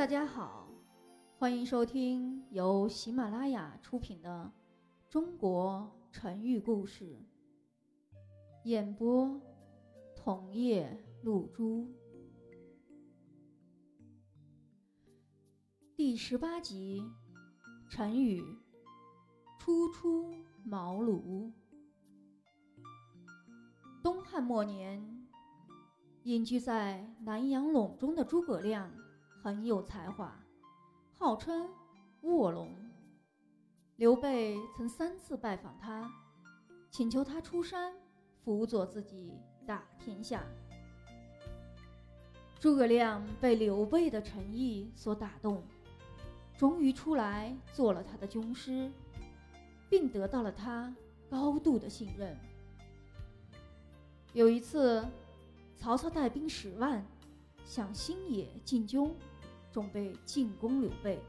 大家好，欢迎收听由喜马拉雅出品的《中国成语故事》，演播桐叶露珠，第十八集，成语“初出茅庐”。东汉末年，隐居在南阳陇中的诸葛亮。很有才华，号称卧龙。刘备曾三次拜访他，请求他出山辅佐自己打天下。诸葛亮被刘备的诚意所打动，终于出来做了他的军师，并得到了他高度的信任。有一次，曹操带兵十万向新野进军。准备进攻刘备。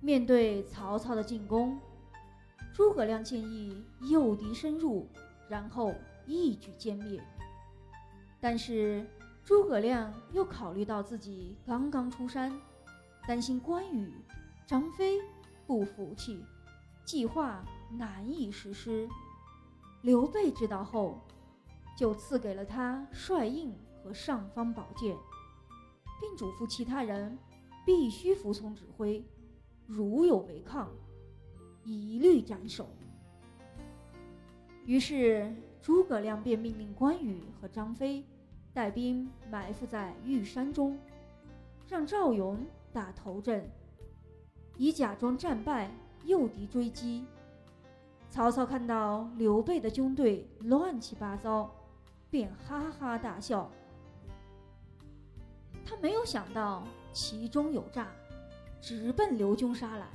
面对曹操的进攻，诸葛亮建议诱敌深入，然后一举歼灭。但是诸葛亮又考虑到自己刚刚出山，担心关羽、张飞不服气，计划难以实施。刘备知道后，就赐给了他帅印和尚方宝剑。并嘱咐其他人必须服从指挥，如有违抗，一律斩首。于是诸葛亮便命令关羽和张飞带兵埋伏在玉山中，让赵勇打头阵，以假装战败诱敌追击。曹操看到刘备的军队乱七八糟，便哈哈大笑。他没有想到其中有诈，直奔刘军杀来。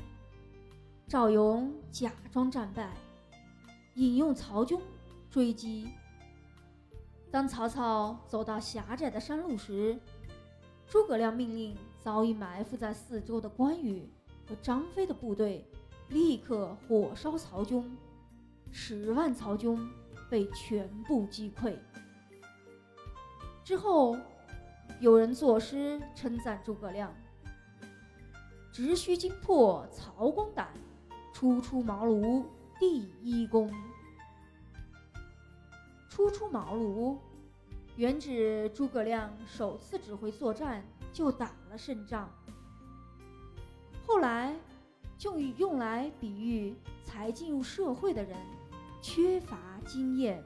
赵勇假装战败，引诱曹军追击。当曹操走到狭窄的山路时，诸葛亮命令早已埋伏在四周的关羽和张飞的部队立刻火烧曹军，十万曹军被全部击溃。之后。有人作诗称赞诸葛亮：“直须惊破曹公胆，初出茅庐第一功。”初出茅庐，原指诸葛亮首次指挥作战就打了胜仗，后来就用来比喻才进入社会的人缺乏经验。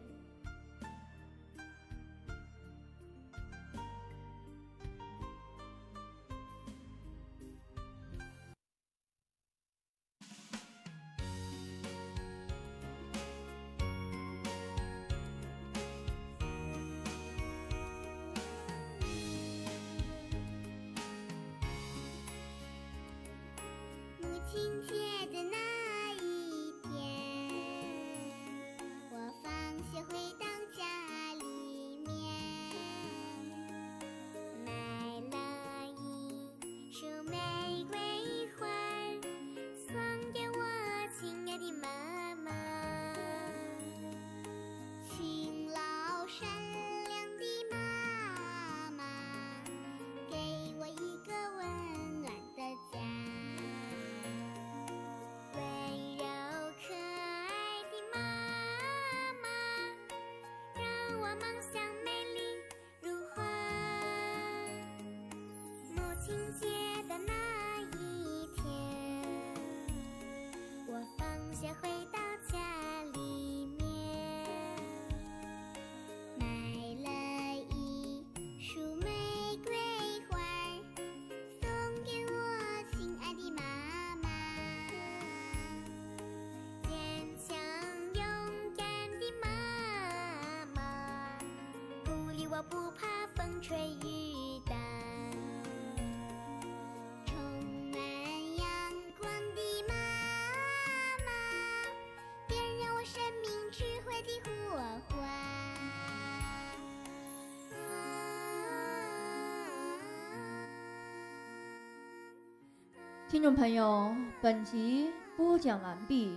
亲切的那听见。听众朋友，本集播讲完毕，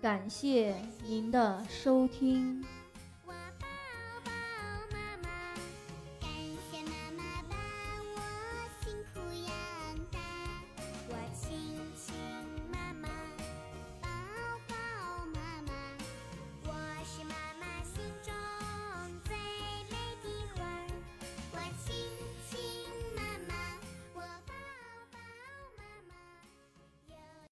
感谢您的收听。